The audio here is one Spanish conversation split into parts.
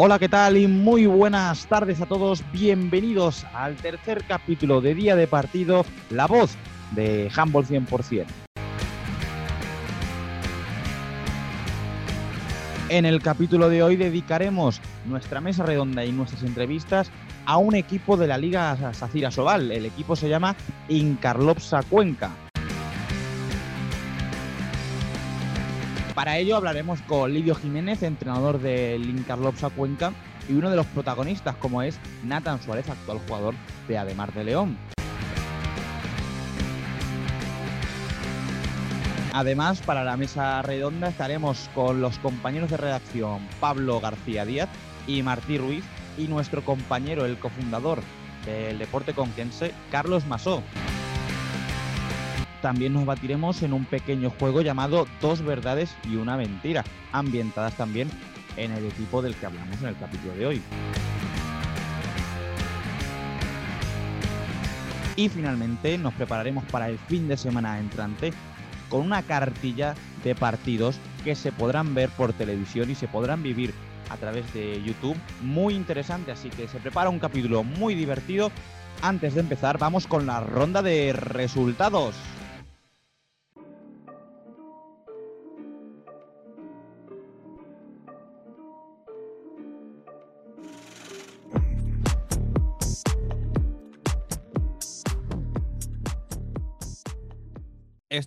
Hola, ¿qué tal? Y muy buenas tardes a todos. Bienvenidos al tercer capítulo de Día de Partido, La Voz de Handball 100%. En el capítulo de hoy dedicaremos nuestra mesa redonda y nuestras entrevistas a un equipo de la Liga Sacira Sobal. El equipo se llama Incarlopsa Cuenca. Para ello hablaremos con Lidio Jiménez, entrenador del Incarlopsa Cuenca, y uno de los protagonistas, como es Nathan Suárez, actual jugador de Ademar de León. Además, para la mesa redonda estaremos con los compañeros de redacción Pablo García Díaz y Martí Ruiz y nuestro compañero, el cofundador del deporte conquense, Carlos Masó también nos batiremos en un pequeño juego llamado Dos verdades y una mentira, ambientadas también en el equipo del que hablamos en el capítulo de hoy. Y finalmente nos prepararemos para el fin de semana entrante con una cartilla de partidos que se podrán ver por televisión y se podrán vivir a través de YouTube. Muy interesante, así que se prepara un capítulo muy divertido. Antes de empezar, vamos con la ronda de resultados.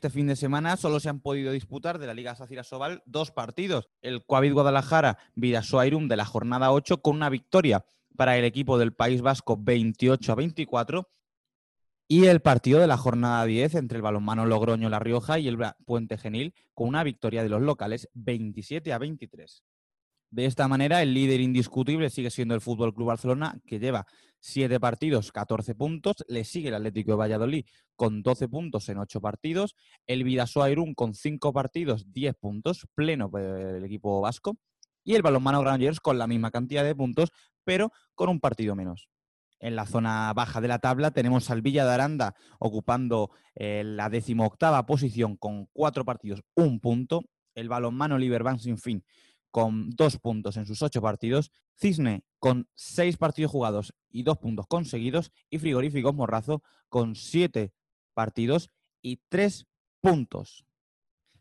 Este fin de semana solo se han podido disputar de la Liga Sacira Sobal dos partidos. El Coavit Guadalajara Vidasoa-Irum de la jornada 8 con una victoria para el equipo del País Vasco 28 a 24 y el partido de la jornada 10 entre el balonmano Logroño La Rioja y el Puente Genil con una victoria de los locales 27 a 23. De esta manera, el líder indiscutible sigue siendo el Fútbol Club Barcelona, que lleva 7 partidos, 14 puntos. Le sigue el Atlético de Valladolid con 12 puntos en 8 partidos. El Vidasoa Irún con 5 partidos, 10 puntos, pleno el equipo vasco. Y el Balonmano Granollers con la misma cantidad de puntos, pero con un partido menos. En la zona baja de la tabla tenemos al Villa de Aranda ocupando eh, la decimoctava posición con 4 partidos, 1 punto. El balonmano Liberbank sin fin con dos puntos en sus ocho partidos, Cisne con seis partidos jugados y dos puntos conseguidos, y Frigoríficos Morrazo con siete partidos y tres puntos.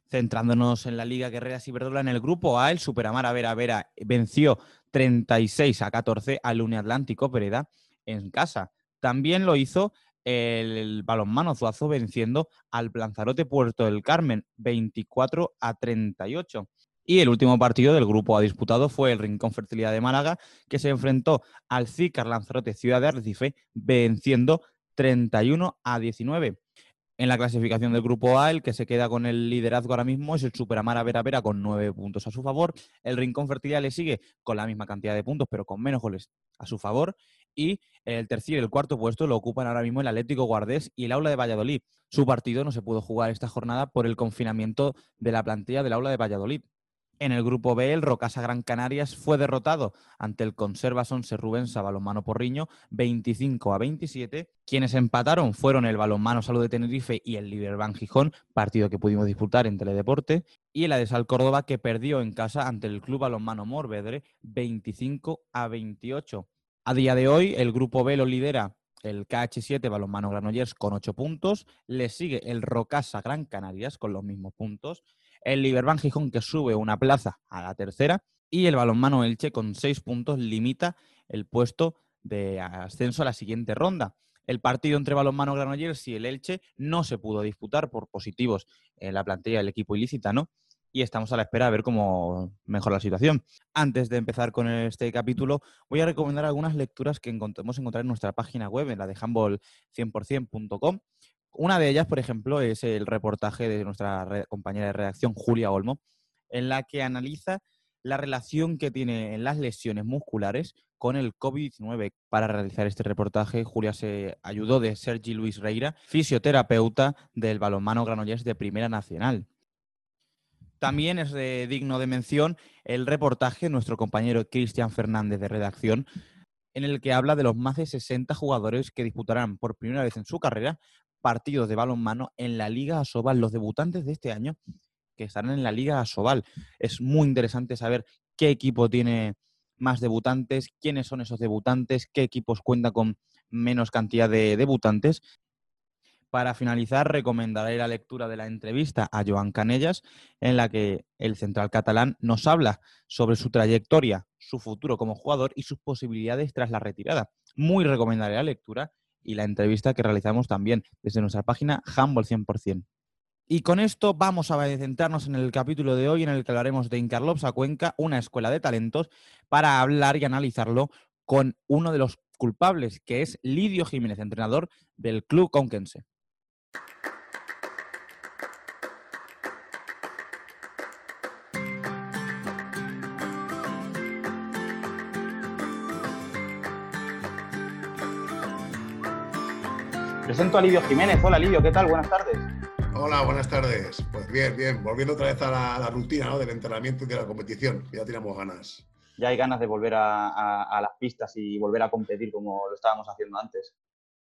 Centrándonos en la Liga Guerreras Iberdrola en el grupo A, el Superamara Vera Vera venció 36 a 14 al Atlántico Pereda en casa. También lo hizo el balonmano Zuazo venciendo al Lanzarote Puerto del Carmen 24 a 38. Y el último partido del grupo A disputado fue el Rincón Fertilidad de Málaga, que se enfrentó al Cícar Lanzarote Ciudad de Arrecife, venciendo 31 a 19. En la clasificación del grupo A, el que se queda con el liderazgo ahora mismo es el Superamara Vera Vera con nueve puntos a su favor. El Rincón Fertilidad le sigue con la misma cantidad de puntos, pero con menos goles a su favor. Y el tercer y el cuarto puesto lo ocupan ahora mismo el Atlético Guardés y el Aula de Valladolid. Su partido no se pudo jugar esta jornada por el confinamiento de la plantilla del Aula de Valladolid. En el grupo B, el Rocasa Gran Canarias fue derrotado ante el Conserva Sonse Rubensa Balonmano Porriño 25 a 27. Quienes empataron fueron el Balonmano Salud de Tenerife y el Liberban Gijón, partido que pudimos disputar en Teledeporte, y el Adesal Córdoba que perdió en casa ante el Club Balonmano Morvedre 25 a 28. A día de hoy, el grupo B lo lidera el KH7 Balonmano Granollers con 8 puntos, le sigue el Rocasa Gran Canarias con los mismos puntos el Liberban Gijón que sube una plaza a la tercera y el balonmano Elche con seis puntos limita el puesto de ascenso a la siguiente ronda. El partido entre balonmano Granollers y el Elche no se pudo disputar por positivos en la plantilla del equipo ilicitano y estamos a la espera de ver cómo mejora la situación. Antes de empezar con este capítulo, voy a recomendar algunas lecturas que podemos encontrar en nuestra página web, en la de handball100%.com, una de ellas, por ejemplo, es el reportaje de nuestra compañera de redacción, Julia Olmo, en la que analiza la relación que tiene las lesiones musculares con el COVID-19. Para realizar este reportaje, Julia se ayudó de Sergi Luis Reira, fisioterapeuta del balonmano Granollers de Primera Nacional. También es digno de mención el reportaje de nuestro compañero Cristian Fernández de redacción, en el que habla de los más de 60 jugadores que disputarán por primera vez en su carrera partidos de balonmano en la Liga Asobal, los debutantes de este año que estarán en la Liga Asobal. Es muy interesante saber qué equipo tiene más debutantes, quiénes son esos debutantes, qué equipos cuentan con menos cantidad de debutantes. Para finalizar, recomendaré la lectura de la entrevista a Joan Canellas, en la que el central catalán nos habla sobre su trayectoria, su futuro como jugador y sus posibilidades tras la retirada. Muy recomendaré la lectura y la entrevista que realizamos también desde nuestra página Humble 100%. Y con esto vamos a centrarnos en el capítulo de hoy en el que hablaremos de Incarlops Cuenca, una escuela de talentos, para hablar y analizarlo con uno de los culpables, que es Lidio Jiménez, entrenador del club conquense. Presento a Lidio Jiménez. Hola Lidio, ¿qué tal? Buenas tardes. Hola, buenas tardes. Pues bien, bien. Volviendo otra vez a la, rutina ¿no? del entrenamiento y de la competición. Ya tenemos ganas. Ya hay ganas de volver a, las pistas y volver a competir como lo estábamos haciendo antes.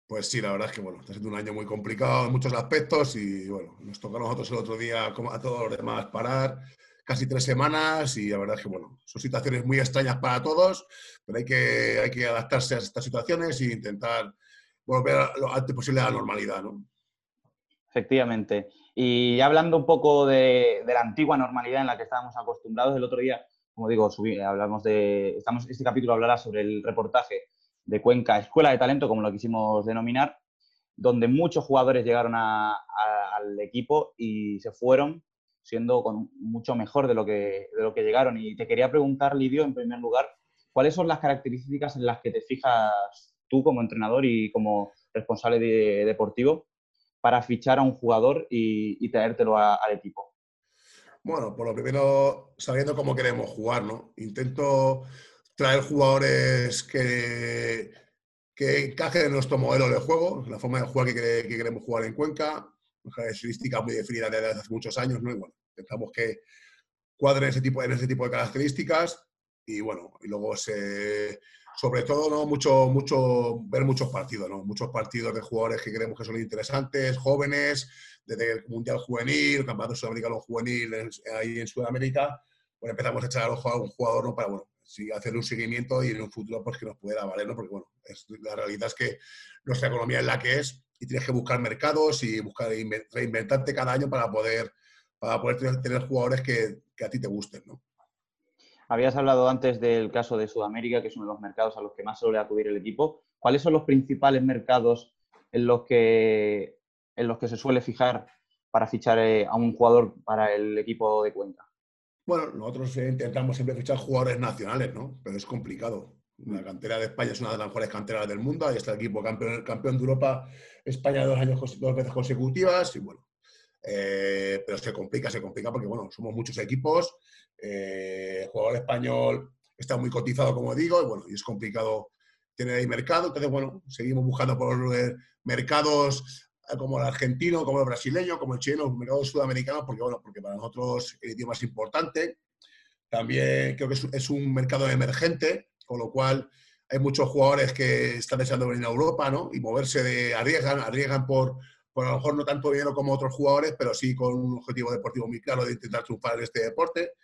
Pues sí, la verdad es que bueno, está siendo un año muy complicado en muchos aspectos y bueno, nos toca a nosotros el otro día, como a todos los demás, parar casi tres semanas y la verdad es que bueno, son situaciones muy extrañas para todos, pero hay que, hay que adaptarse a estas situaciones e intentar volver lo antes posible a la normalidad, ¿no? Efectivamente. Y hablando un poco de, la antigua normalidad en la que estábamos acostumbrados, el otro día, como digo, hablamos de, estamos, este capítulo hablará sobre el reportaje de Cuenca Escuela de Talento, como lo quisimos denominar, donde muchos jugadores llegaron al equipo y se fueron siendo con mucho mejor de lo, que, de lo que llegaron. Y te quería preguntar, Lidio, en primer lugar, ¿cuáles son las características en las que te fijas tú como entrenador y como responsable deportivo para fichar a un jugador y, traértelo al equipo? Bueno, por lo primero, sabiendo cómo queremos jugar, ¿no? Intento traer jugadores que, que encajen en nuestro modelo de juego, la forma de jugar que, queremos jugar en Cuenca, una característica muy definida desde hace muchos años, ¿no? Y bueno, intentamos que cuadren ese tipo, en ese tipo de características y bueno, y luego se, sobre todo, ¿no? Mucho, mucho, ver muchos partidos, ¿no? Muchos partidos de jugadores que creemos que son interesantes, jóvenes, desde el Mundial Juvenil, el Campeonato Sudamericano Juvenil ahí en Sudamérica, pues empezamos a echar al ojo a un jugador, ¿no? Para, bueno, sí, hacer un seguimiento y en un futuro pues que nos pueda valer, ¿no? Porque, bueno, la realidad es que nuestra economía es la que es y tienes que buscar mercados y buscar reinventarte cada año para poder, para poder tener, jugadores que, que a ti te gusten, ¿no? Habías hablado antes del caso de Sudamérica, que es uno de los mercados a los que más suele acudir el equipo. ¿Cuáles son los principales mercados en los que, en los que se suele fijar para fichar eh, a un jugador para el equipo de Cuenca? Bueno, nosotros intentamos siempre fichar jugadores nacionales, ¿no? Pero es complicado. La cantera de España es una de las mejores canteras del mundo. Ahí está el equipo campeón, campeón de Europa, España dos, años, dos veces consecutivas. Y bueno, eh, pero se complica, se complica porque, bueno, somos muchos equipos eh, el jugador español está muy cotizado, como digo, y bueno, y es complicado tener ahí mercado. Entonces, bueno, seguimos buscando por mercados eh, como el argentino, como el brasileño, como el chileno, mercados sudamericanos, porque, bueno, porque para nosotros el idioma es importante. También creo que es, un mercado emergente, con lo cual hay muchos jugadores que están deseando venir a Europa, ¿no? Y moverse de, arriesgan, arriesgan por, por a lo mejor no tanto dinero como otros jugadores, pero sí con un objetivo deportivo muy claro de intentar triunfar en este deporte.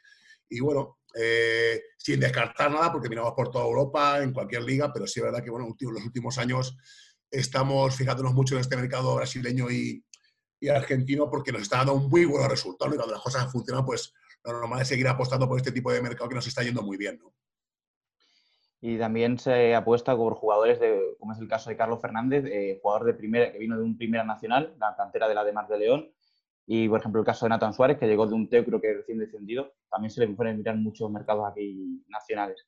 Y bueno, eh, sin descartar nada, porque miramos por toda Europa, en cualquier liga, pero sí es verdad que bueno, en los últimos años estamos fijándonos mucho en este mercado brasileño y, argentino porque nos está dando muy buen resultado y cuando las cosas funcionan, pues lo normal es seguir apostando por este tipo de mercado que nos está yendo muy bien. ¿no? Y también se apuesta por jugadores, de, como es el caso de Carlos Fernández, eh, jugador de primera, que vino de un Primera Nacional, la cantera de la de Mar de León, y, por ejemplo, el caso de Nathan Suárez, que llegó de un TEO, creo que recién descendido, también se le pueden mirar muchos mercados aquí nacionales.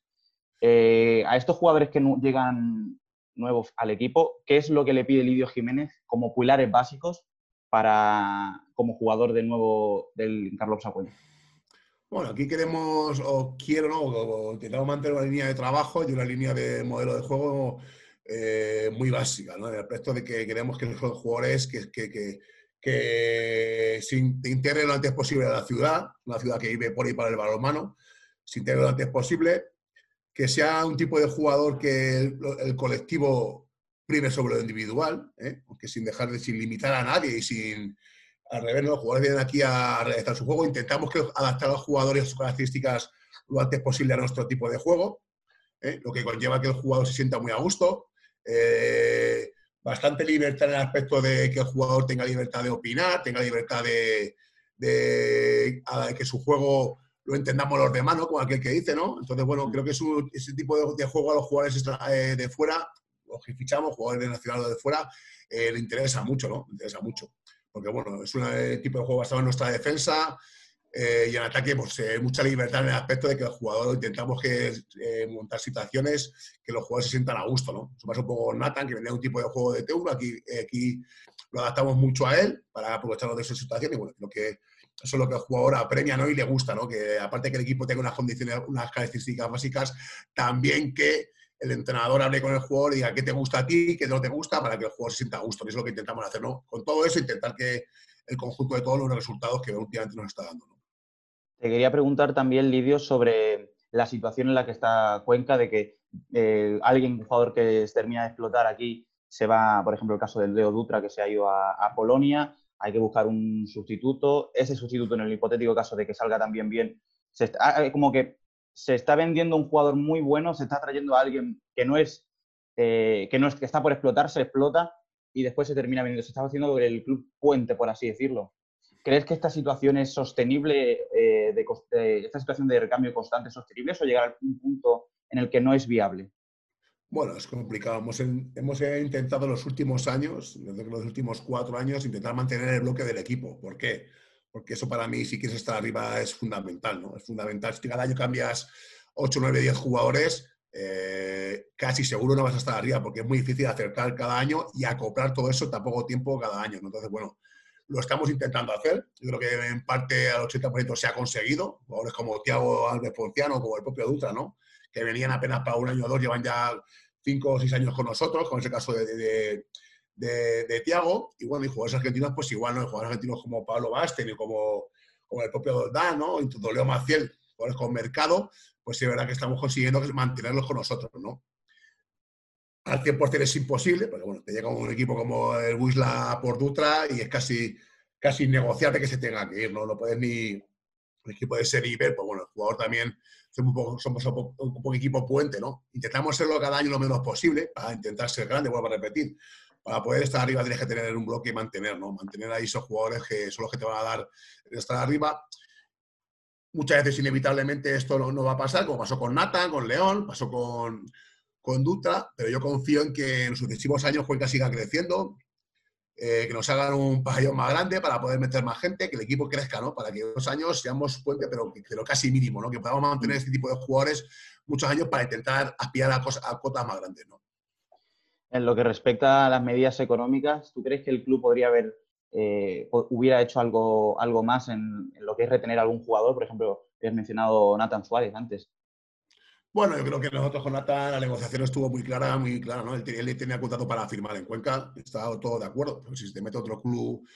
Eh, a estos jugadores que llegan nuevos al equipo, ¿qué es lo que le pide Lidio Jiménez como pilares básicos para como jugador de nuevo del Carlos Sacuel? Bueno, aquí queremos, o quiero, ¿no? O intentamos mantener una línea de trabajo y una línea de modelo de juego eh, muy básica, ¿no? En el aspecto de que queremos que los jugadores que, que que se integre lo antes posible a la ciudad, una ciudad que vive por ahí para el balonmano, se integre lo antes posible, que sea un tipo de jugador que el, colectivo prime sobre lo individual, ¿eh? que sin dejar de, sin limitar a nadie y sin, al revés, los jugadores vienen aquí a realizar su juego, intentamos que adaptar a los jugadores a sus características lo antes posible a nuestro tipo de juego. ¿eh? lo que conlleva que el jugador se sienta muy a gusto. Eh, bastante libertad en el aspecto de que el jugador tenga libertad de opinar, tenga libertad de, que su juego lo entendamos los demás, ¿no? Como aquel que dice, ¿no? Entonces, bueno, creo que es ese tipo de, juego a los jugadores eh, de fuera, los que fichamos, jugadores nacionales de fuera, le interesa mucho, ¿no? Le interesa mucho. Porque, bueno, es un tipo de juego basado en nuestra defensa, eh, y en ataque, pues eh, mucha libertad en el aspecto de que el jugador intentamos que, eh, montar situaciones que los jugadores se sientan a gusto, ¿no? Eso pasa un poco Nathan, que venía un tipo de juego de Teuro, aquí, aquí lo adaptamos mucho a él para aprovecharnos de esa situación y bueno, creo que eso es lo que el jugador apremia ¿no? y le gusta, ¿no? Que aparte que el equipo tenga unas condiciones, unas características básicas, también que el entrenador hable con el jugador y diga qué te gusta a ti, qué no te gusta, para que el jugador se sienta a gusto. Y es lo que intentamos hacer, ¿no? Con todo eso, intentar que el conjunto de todos los resultados que últimamente nos está dando, ¿no? Te quería preguntar también, Lidio, sobre la situación en la que está Cuenca, de que eh, alguien, un jugador que termina de explotar aquí, se va, por ejemplo, el caso del Leo Dutra, que se ha ido a, Polonia, hay que buscar un sustituto. Ese sustituto, en el hipotético caso de que salga también bien, se está, ah, como que se está vendiendo un jugador muy bueno, se está trayendo a alguien que no es, eh, que no es, que está por explotar, se explota y después se termina vendiendo. Se está haciendo el club puente, por así decirlo. ¿Crees que esta situación es sostenible, eh, de, esta situación de recambio constante es sostenible o llegar a un punto en el que no es viable? Bueno, es complicado. Hemos, hemos intentado en los últimos años, desde los últimos cuatro años, intentar mantener el bloque del equipo. ¿Por qué? Porque eso para mí, si quieres estar arriba, es fundamental. ¿no? Es fundamental. Si cada año cambias 8, 9, 10 jugadores, eh, casi seguro no vas a estar arriba, porque es muy difícil acertar cada año y acoplar todo eso tan poco tiempo cada año. Entonces, bueno, lo estamos intentando hacer. Yo creo que en parte al 80% se ha conseguido. Jugadores como Tiago Alves Ponciano, como el propio Dutra, ¿no? que venían apenas para un año o dos, llevan ya cinco o seis años con nosotros, con ese caso de, de, de, Tiago. Y bueno, y jugadores argentinos, pues igual, ¿no? jugadores argentinos como Pablo Basten y como, como el propio Doldán, ¿no? incluso Leo Maciel, jugadores con mercado, pues es verdad que estamos consiguiendo mantenerlos con nosotros, ¿no? al 100% es imposible, porque bueno, te llega un equipo como el Wisla por Dutra y es casi, casi innegociable que se tenga que ir, ¿no? No puedes ni, el equipo de ese nivel, pues bueno, el jugador también somos un, poco, un, poco, equipo puente, ¿no? Intentamos serlo cada año lo menos posible para intentar ser grande, vuelvo a repetir. Para poder estar arriba tienes que tener un bloque y mantener, ¿no? Mantener ahí esos jugadores que son los que te van a dar estar arriba. Muchas veces inevitablemente esto no, va a pasar, como pasó con Nathan, con León, pasó con, conducta, pero yo confío en que en los sucesivos años Cuenca siga creciendo, eh, que nos hagan un pabellón más grande para poder meter más gente, que el equipo crezca, ¿no? Para que en los años seamos puente, pero, pero casi mínimo, ¿no? Que podamos mantener este tipo de jugadores muchos años para intentar aspirar a, cosas, a cotas más grandes, ¿no? En lo que respecta a las medidas económicas, ¿tú crees que el club podría haber, eh, hubiera hecho algo, algo más en, lo que es retener a algún jugador? Por ejemplo, has mencionado Nathan Suárez antes. Bueno, yo creo que nosotros con Nathan la negociación estuvo muy clara, muy clara, ¿no? Él, tenía contrato para firmar en Cuenca, estaba todo de acuerdo. Si se te mete otro club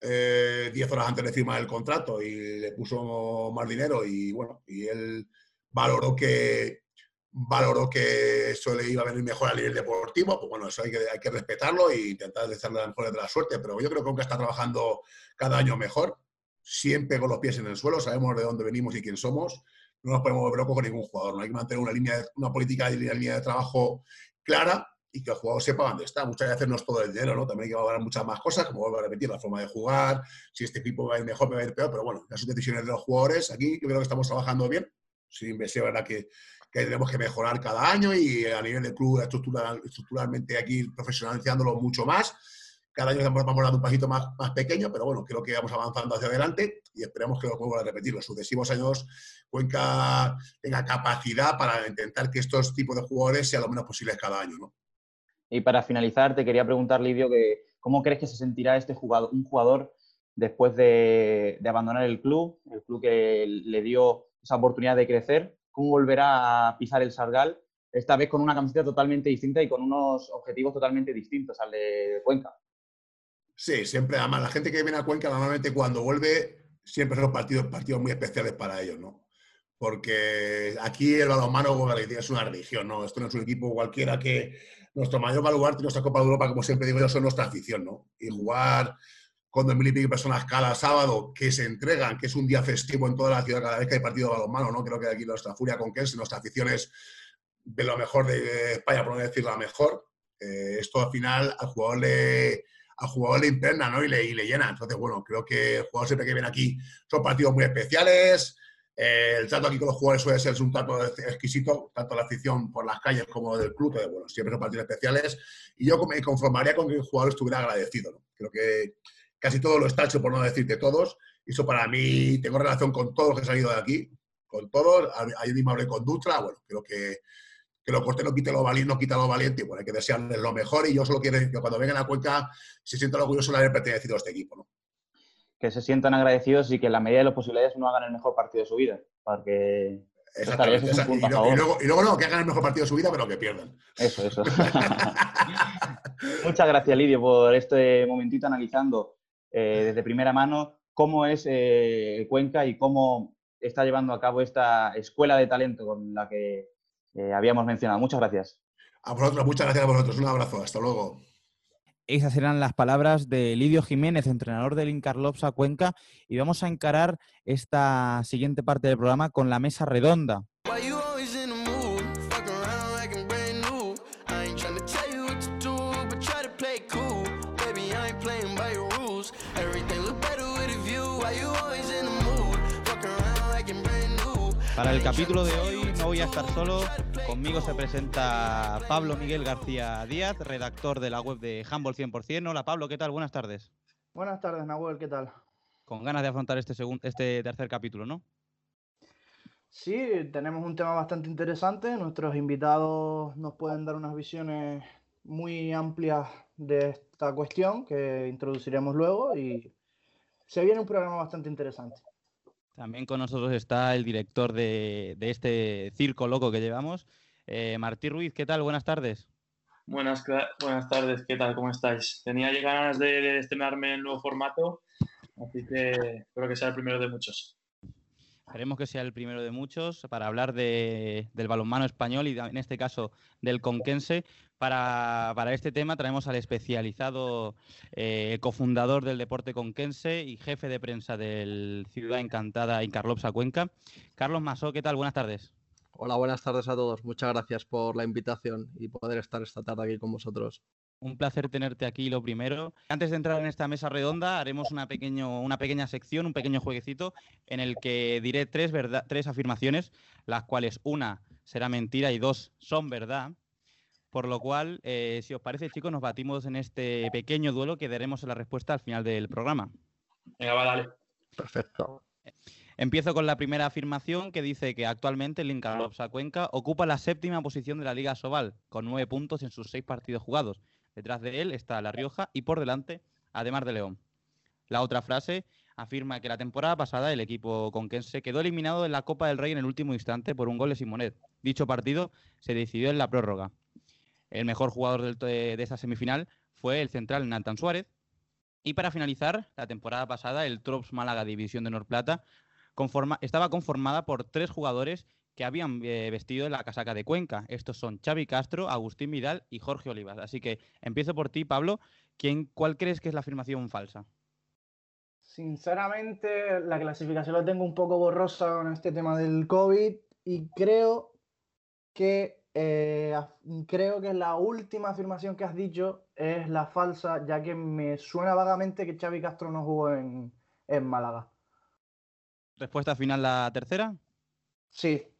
10 eh, horas antes de firmar el contrato y le puso más dinero y bueno, y él valoró que valoró que eso le iba a venir mejor a nivel deportivo, pues bueno, eso hay que, hay que respetarlo e intentar desearle la mejor de la suerte, pero yo creo que Cuenca está trabajando cada año mejor, siempre con los pies en el suelo, sabemos de dónde venimos y quién somos, no nos podemos volver locos con ningún jugador. No hay que mantener una, línea una política y una línea de trabajo clara y que el jugador sepa dónde está. Muchas veces no es todo el dinero, ¿no? También hay que valorar muchas más cosas, como vuelvo a repetir, la forma de jugar, si este equipo va a ir mejor, va a ir peor, pero bueno, las decisiones de los jugadores, aquí yo creo que estamos trabajando bien. Sí, es verdad que, que tenemos que mejorar cada año y a nivel de club, estructural, estructuralmente aquí profesionalizándolo mucho más cada año vamos dando un pasito más, más pequeño, pero bueno, creo que vamos avanzando hacia adelante y esperemos que lo vuelva a repetir. Los sucesivos años Cuenca tenga capacidad para intentar que estos tipos de jugadores sean lo menos posibles cada año. ¿no? Y para finalizar, te quería preguntar, Livio, que, ¿cómo crees que se sentirá este jugador, un jugador después de, de abandonar el club, el club que le dio esa oportunidad de crecer? ¿Cómo volverá a pisar el Sargal? Esta vez con una camiseta totalmente distinta y con unos objetivos totalmente distintos al de Cuenca. Sí, siempre, además, la gente que viene a Cuenca normalmente cuando vuelve, siempre son partidos, partidos muy especiales para ellos, ¿no? Porque aquí el balonmano, es una religión, ¿no? Esto no es un equipo cualquiera que nuestro mayor baluarte, nuestra Copa de Europa, como siempre digo yo, son nuestra afición, ¿no? Y jugar con dos mil y pico personas cada sábado que se entregan, que es un día festivo en toda la ciudad cada vez que hay partido de balonmano, ¿no? Creo que aquí nuestra furia con Kels, nuestra afición es de lo mejor de España, por no decir la mejor. Eh, esto al final al jugador le, al jugador le impregna ¿no? y, le, y le llena. Entonces, bueno, creo que el jugador siempre que viene aquí son partidos muy especiales. Eh, el trato aquí con los jugadores suele ser un trato exquisito, tanto la afición por las calles como del club. bueno, siempre son partidos especiales. Y yo me conformaría con que el jugador estuviera agradecido. ¿no? Creo que casi todo lo está hecho, por no decirte todos. Y eso para mí, tengo relación con todos los que han salido de aquí, con todos. Ayer mismo hablé con Dutra. Bueno, creo que, que lo corte no quite lo valiente, no quita lo valiente. Y bueno, hay que desearles lo mejor. Y yo solo quiero que cuando vengan a Cuenca se sientan orgullosos de haber pertenecido a este equipo. ¿no? que se sientan agradecidos y que en la medida de las posibilidades no hagan el mejor partido de su vida. Porque Exactamente. y, luego, y, luego, no, que hagan el mejor partido de su vida, pero que pierdan. Eso, eso. Muchas gracias, Lidio, por este momentito analizando eh, desde primera mano cómo es eh, Cuenca y cómo está llevando a cabo esta escuela de talento con la que eh, habíamos mencionado. Muchas gracias. A vosotros, muchas gracias a vosotros. Un abrazo. Hasta luego. Esas eran las palabras de Lidio Jiménez, entrenador del Incarlopsa Cuenca, y vamos a encarar esta siguiente parte del programa con la mesa redonda. Para el capítulo de hoy no voy a estar solo. Conmigo se presenta Pablo Miguel García Díaz, redactor de la web de Humble 100%. Hola Pablo, ¿qué tal? Buenas tardes. Buenas tardes, Nahuel, ¿qué tal? Con ganas de afrontar este, segundo, este tercer capítulo, ¿no? Sí, tenemos un tema bastante interesante. Nuestros invitados nos pueden dar unas visiones muy amplias de esta cuestión que introduciremos luego y se viene un programa bastante interesante. También con nosotros está el director de, este circo loco que llevamos, eh, Martí Ruiz. ¿Qué tal? Buenas tardes. Buenas, buenas tardes, ¿qué tal? ¿Cómo estáis? Tenía ganas de estrenarme el nuevo formato, así que espero que sea el primero de muchos. Esperemos que sea el primero de muchos para hablar del balonmano español y en este caso del conquense. Para, este tema traemos al especializado eh, cofundador del deporte conquense y jefe de prensa del Ciudad Encantada Incarlopsa Cuenca, Carlos Masó. ¿Qué tal? Buenas tardes. Hola, buenas tardes a todos. Muchas gracias por la invitación y poder estar esta tarde aquí con vosotros. Un placer tenerte aquí, lo primero. Antes de entrar en esta mesa redonda, haremos una, pequeño, una pequeña sección, un pequeño jueguecito, en el que diré tres, tres afirmaciones, las cuales una será mentira y dos son verdad. Por lo cual, eh, si os parece, chicos, nos batimos en este pequeño duelo que daremos la respuesta al final del programa. Venga, va, dale. Perfecto. Empiezo con la primera afirmación que dice que actualmente el Inca Cuenca ocupa la séptima posición de la Liga Sobal, con nueve puntos en sus seis partidos jugados. Detrás de él está La Rioja y por delante, además de León. La otra frase afirma que la temporada pasada el equipo conquense quedó eliminado en la Copa del Rey en el último instante por un gol de Simonet. Dicho partido se decidió en la prórroga. El mejor jugador de, esta semifinal fue el central Nathan Suárez. Y para finalizar, la temporada pasada el Trops Málaga División de Norplata estaba conformada por tres jugadores que habían eh, vestido la casaca de Cuenca. Estos son Xavi Castro, Agustín Vidal y Jorge Olivas. Así que empiezo por ti, Pablo. ¿Quién, ¿Cuál crees que es la afirmación falsa? Sinceramente, la clasificación la tengo un poco borrosa con este tema del COVID y creo que eh, creo que la última afirmación que has dicho es la falsa, ya que me suena vagamente que Xavi Castro no jugó en, en Málaga. ¿Respuesta final la tercera? Sí,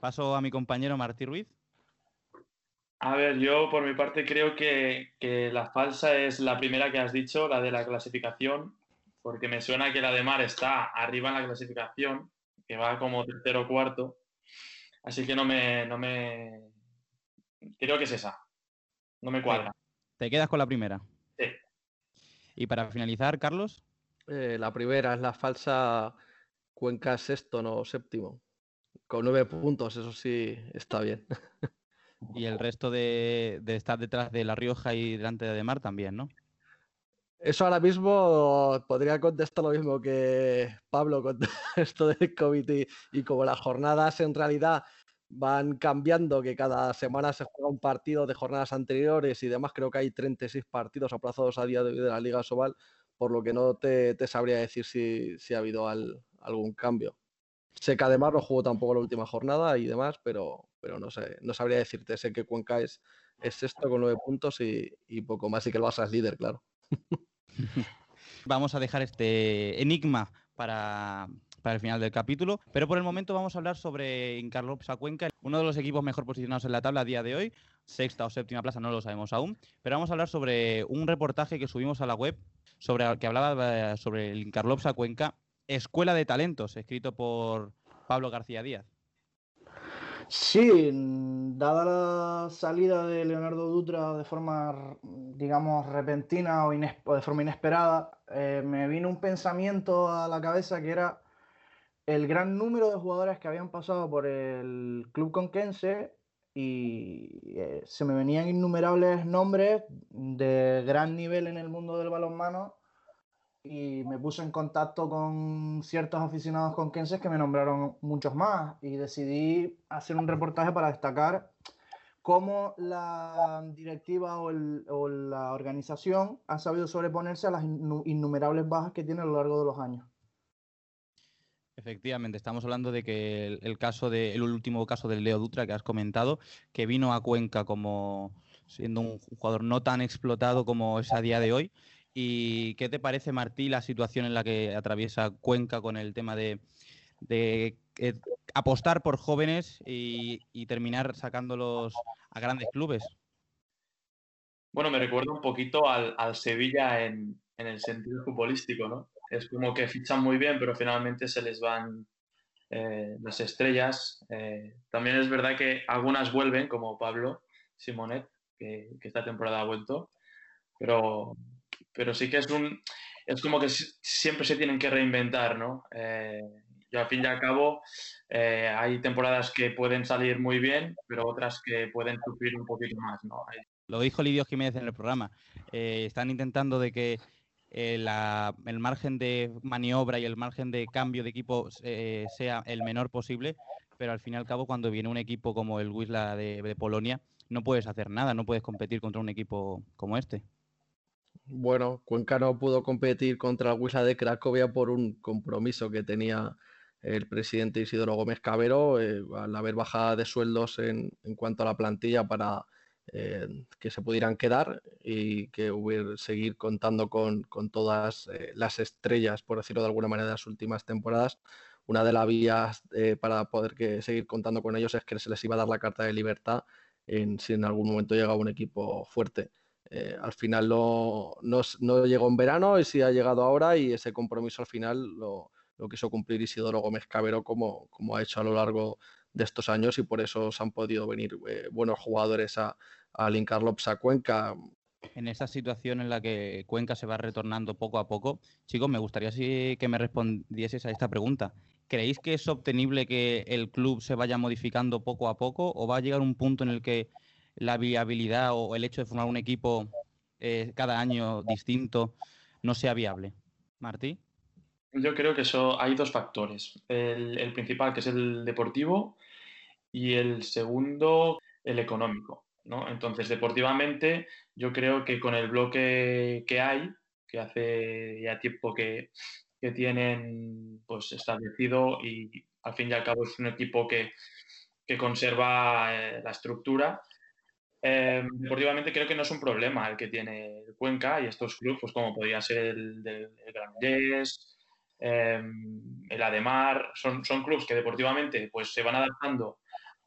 Paso a mi compañero Martí Ruiz. A ver, yo por mi parte creo que, la falsa es la primera que has dicho, la de la clasificación, porque me suena que la de Mar está arriba en la clasificación, que va como tercero o cuarto. Así que no me, no me. Creo que es esa. No me cuadra. ¿Te quedas con la primera? Sí. Y para finalizar, Carlos. Eh, la primera es la falsa Cuenca sexto, no séptimo. Con nueve puntos, eso sí está bien. Y el resto de, estar detrás de La Rioja y delante de Ademar también, ¿no? Eso ahora mismo podría contestar lo mismo que Pablo con esto del COVID y, como las jornadas en realidad van cambiando, que cada semana se juega un partido de jornadas anteriores y demás, creo que hay 36 partidos aplazados a día de hoy de la Liga Sobal, por lo que no te, sabría decir si, si ha habido algún cambio. Sé que además no jugó tampoco la última jornada y demás, pero, pero no sé, no sabría decirte. Sé que Cuenca es, es sexto con nueve puntos y, poco más, y que el Barça es líder, claro. Vamos a dejar este enigma para, para el final del capítulo. Pero por el momento vamos a hablar sobre Incarlopsa Cuenca, uno de los equipos mejor posicionados en la tabla a día de hoy, sexta o séptima plaza, no lo sabemos aún. Pero vamos a hablar sobre un reportaje que subimos a la web sobre que hablaba eh, sobre el Incarlopsa Cuenca, Escuela de Talentos, escrito por Pablo García Díaz. Sí, dada la salida de Leonardo Dutra de forma, digamos, repentina o, de forma inesperada, eh, me vino un pensamiento a la cabeza que era el gran número de jugadores que habían pasado por el club conquense y eh, se me venían innumerables nombres de gran nivel en el mundo del balonmano y me puse en contacto con ciertos aficionados conquenses que me nombraron muchos más y decidí hacer un reportaje para destacar cómo la directiva o, o la organización ha sabido sobreponerse a las innumerables bajas que tiene a lo largo de los años. Efectivamente, estamos hablando de que el, caso de, el último caso del Leo Dutra que has comentado, que vino a Cuenca como siendo un jugador no tan explotado como es a día de hoy. ¿Y qué te parece, Martí, la situación en la que atraviesa Cuenca con el tema de, eh, apostar por jóvenes y, terminar sacándolos a grandes clubes? Bueno, me recuerda un poquito al, Sevilla en, el sentido futbolístico, ¿no? es como que fichan muy bien, pero finalmente se les van eh, las estrellas. Eh, también es verdad que algunas vuelven, como Pablo Simonet, que, esta temporada ha vuelto, pero, pero sí que es un es como que siempre se tienen que reinventar, ¿no? Eh, y al fin y al cabo hay temporadas que pueden salir muy bien, pero otras que pueden sufrir un poquito más, ¿no? Lo dijo Lidio Jiménez en el programa. están intentando de que eh, el margen de maniobra y el margen de cambio de equipo eh, sea el menor posible, pero al fin y al cabo cuando viene un equipo como el Wisla de, Polonia no puedes hacer nada, no puedes competir contra un equipo como este. Bueno, Cuenca no pudo competir contra el Wisla de Cracovia por un compromiso que tenía el presidente Isidoro Gómez Cabero eh, al haber bajado de sueldos en, cuanto a la plantilla para eh, que se pudieran quedar y que hubiera seguir contando con, todas eh, las estrellas, por decirlo de alguna manera, de las últimas temporadas. Una de las vías eh, para poder seguir contando con ellos es que se les iba a dar la carta de libertad si en algún momento llegaba un equipo fuerte. Al final no, no, llegó en verano y sí ha llegado ahora y ese compromiso al final lo, quiso cumplir Isidoro Gómez Cabero como, como ha hecho a lo largo de estos años y por eso se han podido venir buenos jugadores a, al Incarlops a Cuenca. En esta situación en la que Cuenca se va retornando poco a poco, chicos, me gustaría que me respondieses a esta pregunta. ¿Creéis que es obtenible que el club se vaya modificando poco a poco o va a llegar un punto en el que la viabilidad o el hecho de formar un equipo eh, cada año distinto no sea viable? Martí. Yo creo que eso hay dos factores. el, principal, que es el deportivo, y el segundo, el económico. Entonces, deportivamente, yo creo que con el bloque que hay, que hace ya tiempo que, tienen pues, establecido y al fin y al cabo es un equipo que, conserva eh, la estructura. Eh, deportivamente creo que no es un problema el que tiene el Cuenca y estos clubes, pues como podría ser el del Granollers, eh, el Ademar, son, son clubes que deportivamente pues, se van adaptando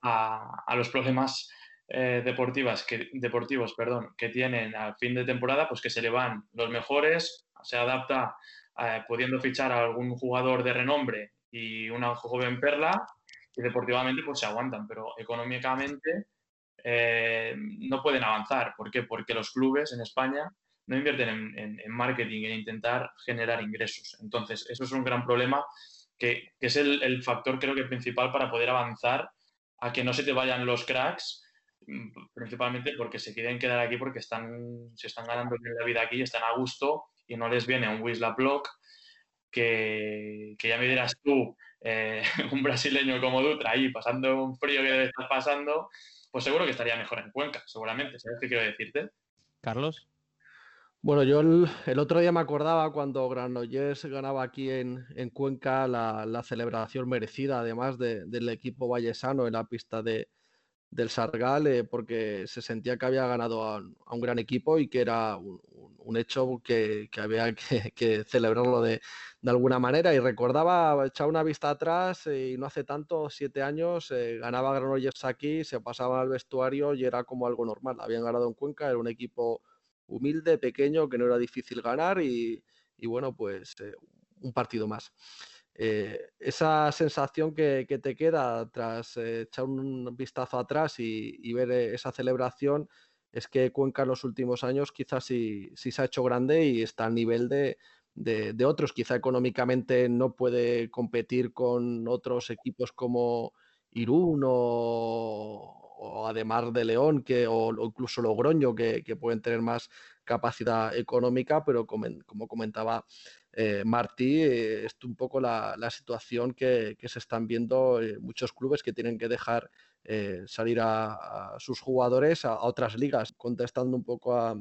a, a los problemas eh, deportivas que, deportivos perdón, que tienen al fin de temporada, pues que se le van los mejores, se adapta eh, pudiendo fichar a algún jugador de renombre y una joven perla, y deportivamente pues se aguantan, pero económicamente eh, no pueden avanzar. ¿Por qué? Porque los clubes en España no invierten en, marketing, en intentar generar ingresos. Entonces, eso es un gran problema que, es el, el, factor creo que principal para poder avanzar a que no se te vayan los cracks Mm, principalmente porque se quieren quedar aquí porque están, se están ganando la vida aquí, están a gusto y no les viene un Wisla Block que, que, ya me dirás tú, eh, un brasileño como Dutra ahí pasando un frío que debe estar pasando, pues seguro que estaría mejor en Cuenca, seguramente. ¿Sabes qué quiero decirte? Carlos. Bueno, yo el, otro día me acordaba cuando Granollers ganaba aquí en, en Cuenca la, la, celebración merecida, además de, del equipo vallesano en la pista de, del Sargal eh, porque se sentía que había ganado a, un gran equipo y que era un, hecho que, había que, celebrarlo de, alguna manera. Y recordaba, echaba una vista atrás y no hace tanto, siete años, eh, ganaba Granollers aquí, se pasaba al vestuario y era como algo normal. Habían ganado en Cuenca, era un equipo humilde, pequeño, que no era difícil ganar y, bueno, pues eh, un partido más. Eh, esa sensación que, te queda tras eh, echar un vistazo atrás y, ver esa celebración es que Cuenca en los últimos años quizás sí, se ha hecho grande y está a nivel de, otros. Quizá económicamente no puede competir con otros equipos como Irún o, además de León que, o, incluso Logroño que, pueden tener más capacidad económica, pero como, comentaba eh, Martí, eh, es un poco la, situación que, se están viendo muchos clubes que tienen que dejar eh, salir a, sus jugadores a, otras ligas. Contestando un poco a,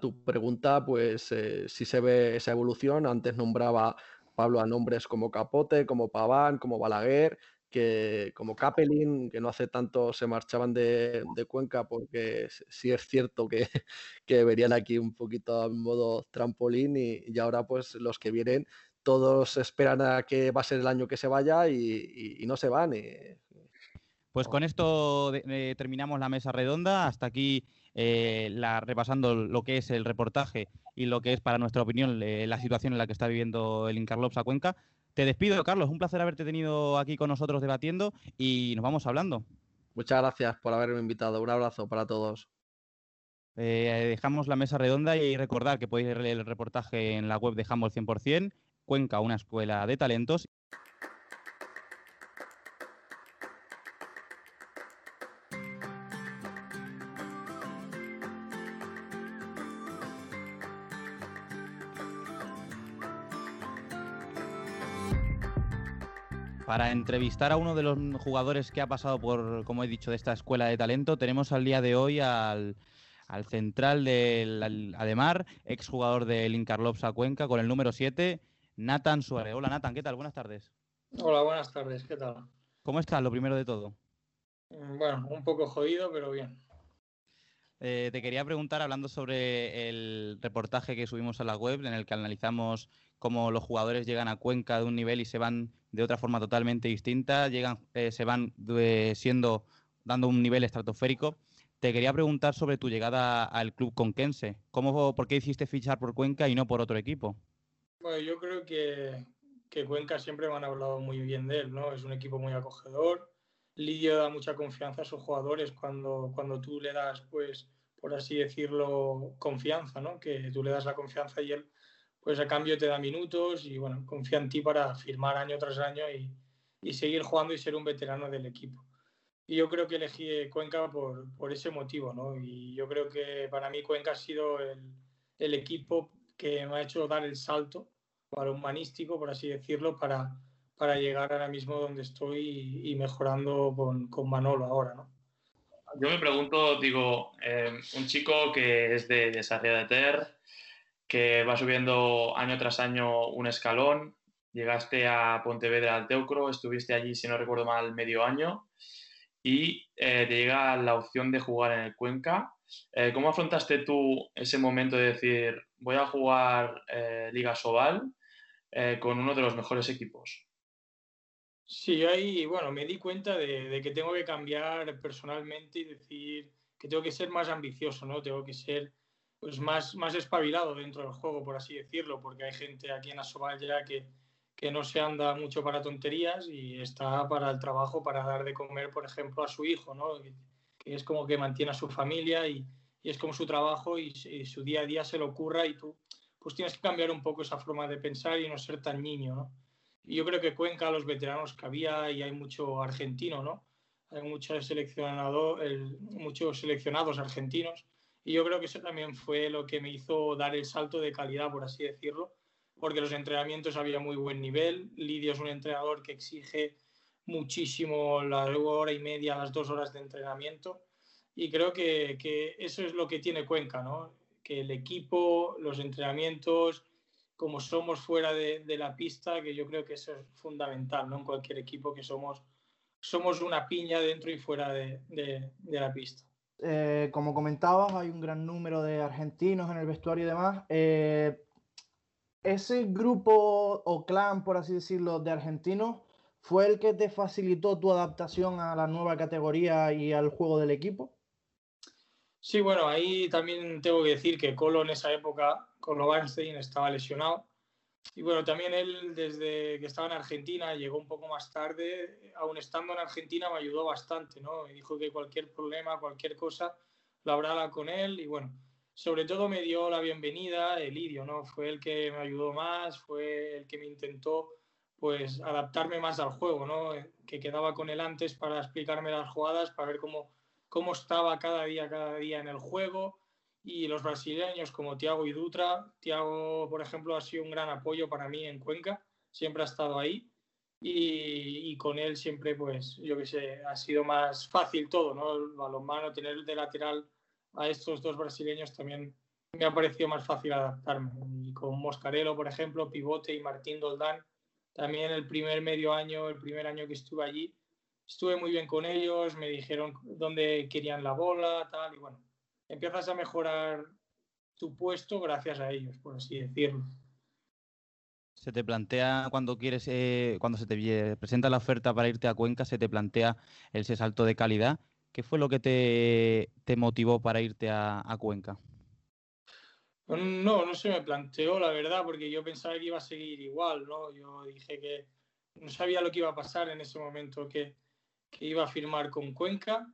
tu pregunta, pues si se ve esa evolución. Antes nombraba Pablo a nombres como Capote, como Paván, como Balaguer, que como Capelin, que no hace tanto se marchaban de, Cuenca porque sí es cierto que, que, verían aquí un poquito en modo trampolín y, ahora pues los que vienen todos esperan a que va a ser el año que se vaya y, no se van. pues con esto terminamos la mesa redonda. Hasta aquí eh, la, repasando lo que es el reportaje y lo que es, para nuestra opinión, la situación en la que está viviendo el Incarlops a Cuenca. Te despido, Carlos. Un placer haberte tenido aquí con nosotros debatiendo y nos vamos hablando. Muchas gracias por haberme invitado. Un abrazo para todos. Eh, dejamos la mesa redonda y recordar que podéis leer el reportaje en la web de Humble 100%, Cuenca, una escuela de talentos. Para entrevistar a uno de los jugadores que ha pasado por, como he dicho, de esta escuela de talento, tenemos al día de hoy al, central del Ademar, exjugador del Incarlopsa Cuenca, con el número 7, Nathan Suárez. Hola Nathan, ¿qué tal? Buenas tardes. Hola, buenas tardes, ¿qué tal? ¿Cómo estás? Lo primero de todo. Mm, bueno, un poco jodido, pero bien. Eh, te quería preguntar, hablando sobre el reportaje que subimos a la web, en el que analizamos cómo los jugadores llegan a Cuenca de un nivel y se van de otra forma totalmente distinta, llegan, eh, se van siendo, dando un nivel estratosférico. Te quería preguntar sobre tu llegada al club conquense. ¿Cómo, ¿Por qué hiciste fichar por Cuenca y no por otro equipo? Bueno, yo creo que, que Cuenca siempre me han hablado muy bien de él, ¿no? Es un equipo muy acogedor. Lidio da mucha confianza a sus jugadores cuando, cuando tú le das, pues, por así decirlo, confianza, ¿no? Que tú le das la confianza y él pues a cambio te da minutos y bueno, confía en ti para firmar año tras año y, seguir jugando y ser un veterano del equipo. Y yo creo que elegí Cuenca por, por ese motivo, ¿no? Y yo creo que para mí Cuenca ha sido el, equipo que me ha hecho dar el salto para humanístico, por así decirlo, para, para llegar ahora mismo donde estoy y, mejorando con, con, Manolo ahora, ¿no? Yo me pregunto, digo, eh, un chico que es de, de de Ter, que va subiendo año tras año un escalón. Llegaste a Pontevedra al Teucro, estuviste allí, si no recuerdo mal, medio año y eh, te llega la opción de jugar en el Cuenca. Eh, ¿Cómo afrontaste tú ese momento de decir, voy a jugar eh, Liga Sobal con uno de los mejores equipos? Sí, ahí, bueno, me di cuenta de, de, que tengo que cambiar personalmente y decir que tengo que ser más ambicioso, ¿no? Tengo que ser pues más, más espabilado dentro del juego, por así decirlo, porque hay gente aquí en Asobal ya que, que no se anda mucho para tonterías y está para el trabajo, para dar de comer, por ejemplo, a su hijo, ¿no? que, es como que mantiene a su familia y, y es como su trabajo y, su día a día se le ocurra y tú pues tienes que cambiar un poco esa forma de pensar y no ser tan niño. Y yo creo que Cuenca, los veteranos que había, y hay mucho argentino, ¿no? Hay muchos, seleccionado, muchos seleccionados argentinos y yo creo que eso también fue lo que me hizo dar el salto de calidad, por así decirlo, porque los entrenamientos había muy buen nivel. Lidio es un entrenador que exige muchísimo la hora y media, las dos horas de entrenamiento. Y creo que, que eso es lo que tiene Cuenca, ¿no? Que el equipo, los entrenamientos, como somos fuera de, de, la pista, que yo creo que eso es fundamental, ¿no? En cualquier equipo que somos somos una piña dentro y fuera de, la pista. Eh, como comentabas, hay un gran número de argentinos en el vestuario y demás. Eh, ese grupo o clan, por así decirlo, de argentinos, ¿fue el que te facilitó tu adaptación a la nueva categoría y al juego del equipo? Sí, bueno, ahí también tengo que decir que Colo en esa época, Colo Weinstein, estaba lesionado y bueno, también él desde que estaba en Argentina llegó un poco más tarde, aún estando en Argentina me ayudó bastante, ¿no? Me dijo que cualquier problema, cualquier cosa, lo hablara con él y bueno, sobre todo me dio la bienvenida el Idio, ¿no? Fue el que me ayudó más, fue el que me intentó pues adaptarme más al juego, ¿no? Que quedaba con él antes para explicarme las jugadas, para ver cómo, cómo estaba cada día, cada día en el juego y los brasileños como Tiago y Dutra. Tiago, por ejemplo, ha sido un gran apoyo para mí en Cuenca, siempre ha estado ahí y, con él siempre, pues, yo qué sé, ha sido más fácil todo, ¿no? El balonmano, tener de lateral a estos dos brasileños también me ha parecido más fácil adaptarme. Y con Moscarelo, por ejemplo, Pivote y Martín Doldán, también el primer medio año, el primer año que estuve allí, estuve muy bien con ellos, me dijeron dónde querían la bola, tal, y bueno, empiezas a mejorar tu puesto gracias a ellos, por así decirlo. Se te plantea cuando quieres, eh, cuando se te presenta la oferta para irte a Cuenca, se te plantea ese salto de calidad. ¿Qué fue lo que te, motivó para irte a, Cuenca? No, no se me planteó, la verdad, porque yo pensaba que iba a seguir igual, ¿no? Yo dije que no sabía lo que iba a pasar en ese momento, que, que iba a firmar con Cuenca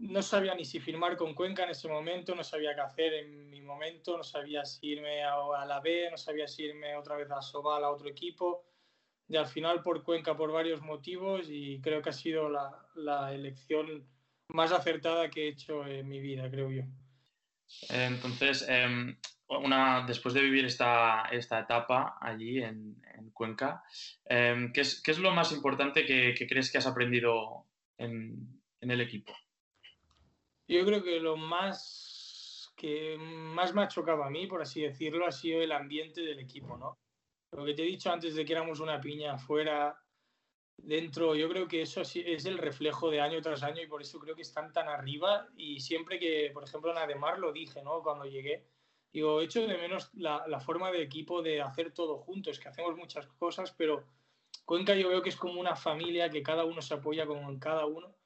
no sabía ni si firmar con Cuenca en ese momento, no sabía qué hacer en mi momento, no sabía si irme a, la B, no sabía si irme otra vez a Sobal, a otro equipo. Y al final por Cuenca por varios motivos y creo que ha sido la, elección más acertada que he hecho en mi vida, creo yo. Entonces, em, una, después de vivir esta, esta etapa allí en, Cuenca, em, ¿qué, es, lo más importante que, crees que has aprendido en el equipo? Yo creo que lo más que más me ha chocado a mí, por así decirlo, ha sido el ambiente del equipo, ¿no? Lo que te he dicho antes de que éramos una piña afuera, dentro, yo creo que eso es el reflejo de año tras año y por eso creo que están tan arriba y siempre que, por ejemplo, en Ademar lo dije, ¿no? Cuando llegué, digo, echo de menos la, la forma de equipo de hacer todo juntos, que hacemos muchas cosas, pero Cuenca yo veo que es como una familia, que cada uno se apoya con cada uno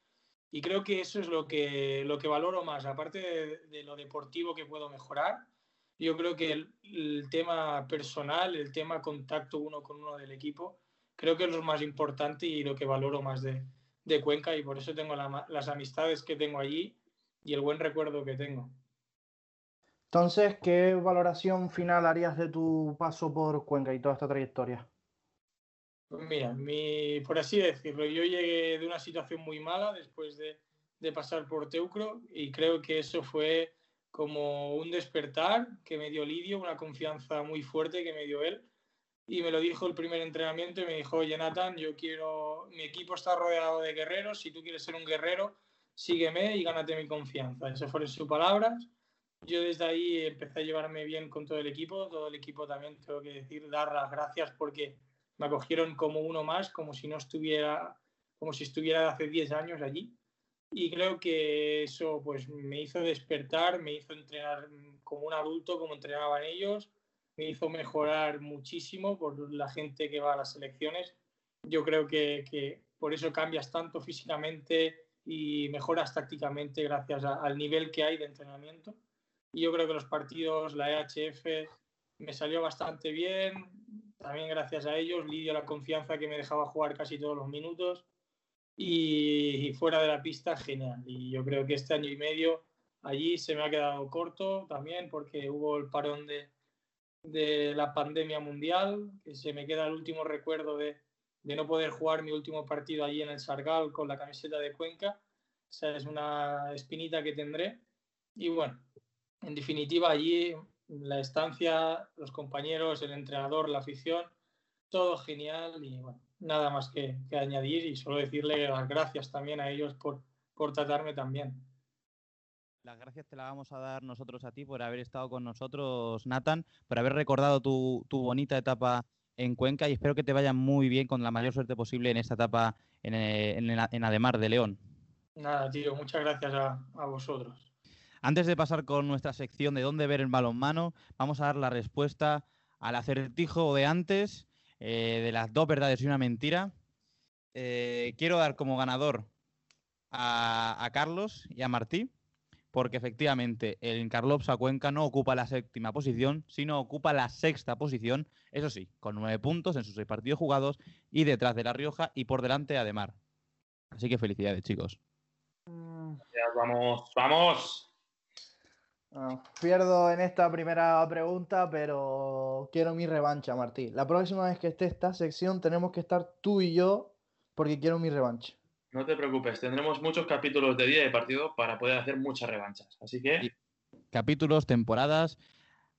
y creo que eso es lo que, lo que valoro más, aparte de, lo deportivo que puedo mejorar. Yo creo que el, tema personal, el tema contacto uno con uno del equipo, creo que es lo más importante y lo que valoro más de, de Cuenca y por eso tengo las amistades que tengo allí y el buen recuerdo que tengo. Entonces, ¿qué valoración final harías de tu paso por Cuenca y toda esta trayectoria? Mira, mi, por así decirlo, yo llegué de una situación muy mala después de, de pasar por Teucro y creo que eso fue como un despertar que me dio Lidio, una confianza muy fuerte que me dio él. Y me lo dijo el primer entrenamiento y me dijo, oye Nathan, yo quiero, mi equipo está rodeado de guerreros, si tú quieres ser un guerrero, sígueme y gánate mi confianza. Esas fueron sus palabras. Yo desde ahí empecé a llevarme bien con todo el equipo, todo el equipo también tengo que decir, dar las gracias porque me acogieron como uno más, como si no estuviera, como si estuviera hace 10 años allí. Y creo que eso pues me hizo despertar, me hizo entrenar como un adulto, como entrenaban ellos, me hizo mejorar muchísimo por la gente que va a las selecciones. Yo creo que, que por eso cambias tanto físicamente y mejoras tácticamente gracias al nivel que hay de entrenamiento. Y yo creo que los partidos, la EHF, me salió bastante bien, también gracias a ellos, Lidio la confianza que me dejaba jugar casi todos los minutos y, fuera de la pista, genial. Y yo creo que este año y medio allí se me ha quedado corto también porque hubo el parón de, de la pandemia mundial, que se me queda el último recuerdo de, de no poder jugar mi último partido allí en el Sargal con la camiseta de Cuenca. Esa es una espinita que tendré. Y bueno, en definitiva, allí la estancia, los compañeros, el entrenador, la afición, todo genial y bueno, nada más que, añadir y solo decirle las gracias también a ellos por, por tratarme también. Las gracias te las vamos a dar nosotros a ti por haber estado con nosotros, Nathan, por haber recordado tu, bonita etapa en Cuenca y espero que te vaya muy bien con la mayor suerte posible en esta etapa en, eh, en, en Ademar de León. Nada, tío, muchas gracias a, a, vosotros. Antes de pasar con nuestra sección de dónde ver el balonmano, vamos a dar la respuesta al acertijo de antes, eh, de las dos verdades y una mentira. Eh, quiero dar como ganador a, Carlos y a Martí, porque efectivamente el Carlopsa Cuenca no ocupa la séptima posición, sino ocupa la sexta posición, eso sí, con nueve puntos en sus seis partidos jugados y detrás de La Rioja y por delante Ademar. Así que felicidades, chicos. Vamos, vamos. Uh, pierdo en esta primera pregunta, pero quiero mi revancha, Martí. La próxima vez que esté esta sección tenemos que estar tú y yo porque quiero mi revancha. No te preocupes, tendremos muchos capítulos de día de partido para poder hacer muchas revanchas. Así que... Capítulos, temporadas,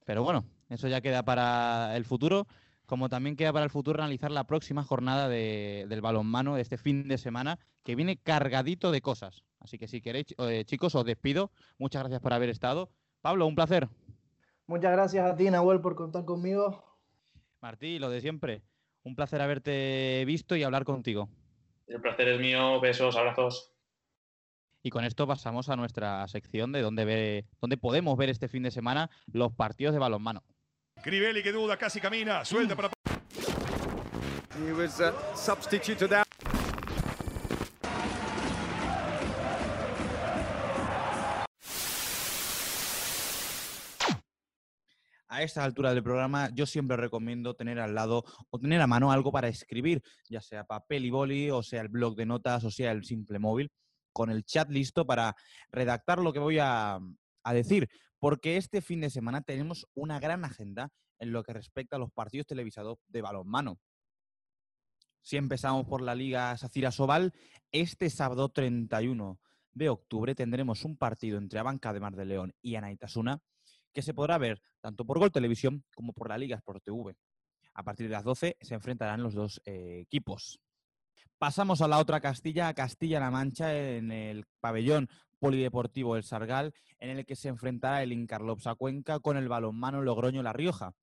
pero bueno, eso ya queda para el futuro. Como también queda para el futuro analizar la próxima jornada de, del balonmano de este fin de semana, que viene cargadito de cosas. Así que si queréis, eh, chicos, os despido. Muchas gracias por haber estado. Pablo, un placer. Muchas gracias a ti, Nahuel, por contar conmigo. Martí, lo de siempre. Un placer haberte visto y hablar contigo. El placer es mío. Besos, abrazos. Y con esto pasamos a nuestra sección de dónde, ve, dónde podemos ver este fin de semana los partidos de balonmano. Crivelli que duda, casi camina, suelta para... He was uh, a esta altura del programa yo siempre recomiendo tener al lado o tener a mano algo para escribir, ya sea papel y boli, o sea el blog de notas, o sea el simple móvil, con el chat listo para redactar lo que voy a, a decir, porque este fin de semana tenemos una gran agenda en lo que respecta a los partidos televisados de balonmano. Si empezamos por la Liga Sacira Sobal, este sábado 31 de octubre tendremos un partido entre Abanca de Mar de León y Anaitasuna que se podrá ver tanto por Gol Televisión como por la Liga Sport TV. A partir de las 12 se enfrentarán los dos eh, equipos. Pasamos a la otra Castilla, a Castilla-La Mancha, en el pabellón polideportivo El Sargal, en el que se enfrentará el Incarlopsa Cuenca con el balonmano Logroño-La Rioja.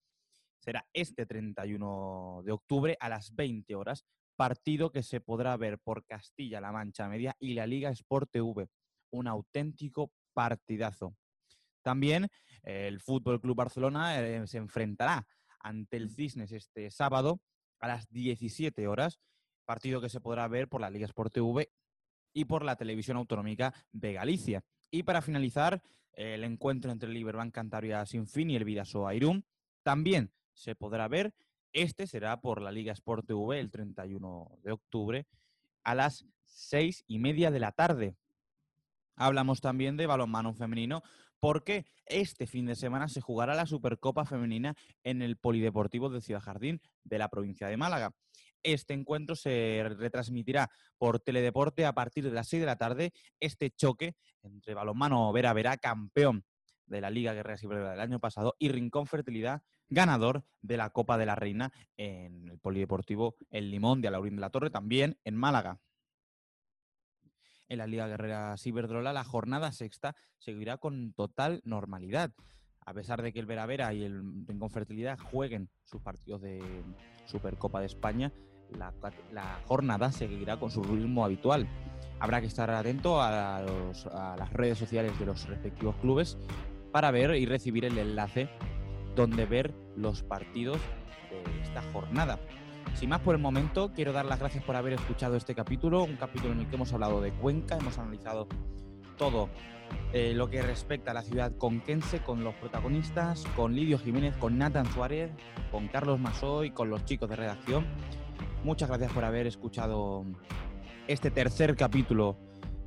Será este 31 de octubre a las 20 horas, partido que se podrá ver por Castilla-La Mancha Media y la Liga Sport TV. Un auténtico partidazo. También el Fútbol Club Barcelona eh, se enfrentará ante el Cisnes este sábado a las 17 horas, partido que se podrá ver por la Liga Sport TV y por la televisión autonómica de Galicia. Y para finalizar, el encuentro entre el Liberbank Cantabria Sinfín y el Vidaso Airum también se podrá ver. Este será por la Liga Sport TV el 31 de octubre a las seis y media de la tarde. Hablamos también de balonmano femenino porque este fin de semana se jugará la Supercopa Femenina en el Polideportivo de Ciudad Jardín de la provincia de Málaga. Este encuentro se retransmitirá por Teledeporte a partir de las 6 de la tarde. Este choque entre balonmano Vera Vera, campeón de la Liga Guerrera Ciberra del año pasado, y Rincón Fertilidad, ganador de la Copa de la Reina en el Polideportivo El Limón de Alaurín de la Torre, también en Málaga en la Liga Guerrera Ciberdrola, la jornada sexta seguirá con total normalidad. A pesar de que el Vera Vera y el Rincón Fertilidad jueguen sus partidos de Supercopa de España, la, jornada seguirá con su ritmo habitual. Habrá que estar atento a las redes sociales de los respectivos clubes para ver y recibir el enlace donde ver los partidos de esta jornada. Sin más por el momento, quiero dar las gracias por haber escuchado este capítulo, un capítulo en el que hemos hablado de Cuenca, hemos analizado todo eh, lo que respecta a la ciudad conquense con los protagonistas, con Lidio Jiménez, con Nathan Suárez, con Carlos Masó y con los chicos de redacción. Muchas gracias por haber escuchado este tercer capítulo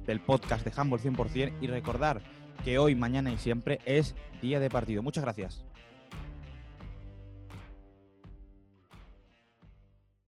del podcast de Humble 100% y recordar que hoy, mañana y siempre es día de partido. Muchas gracias.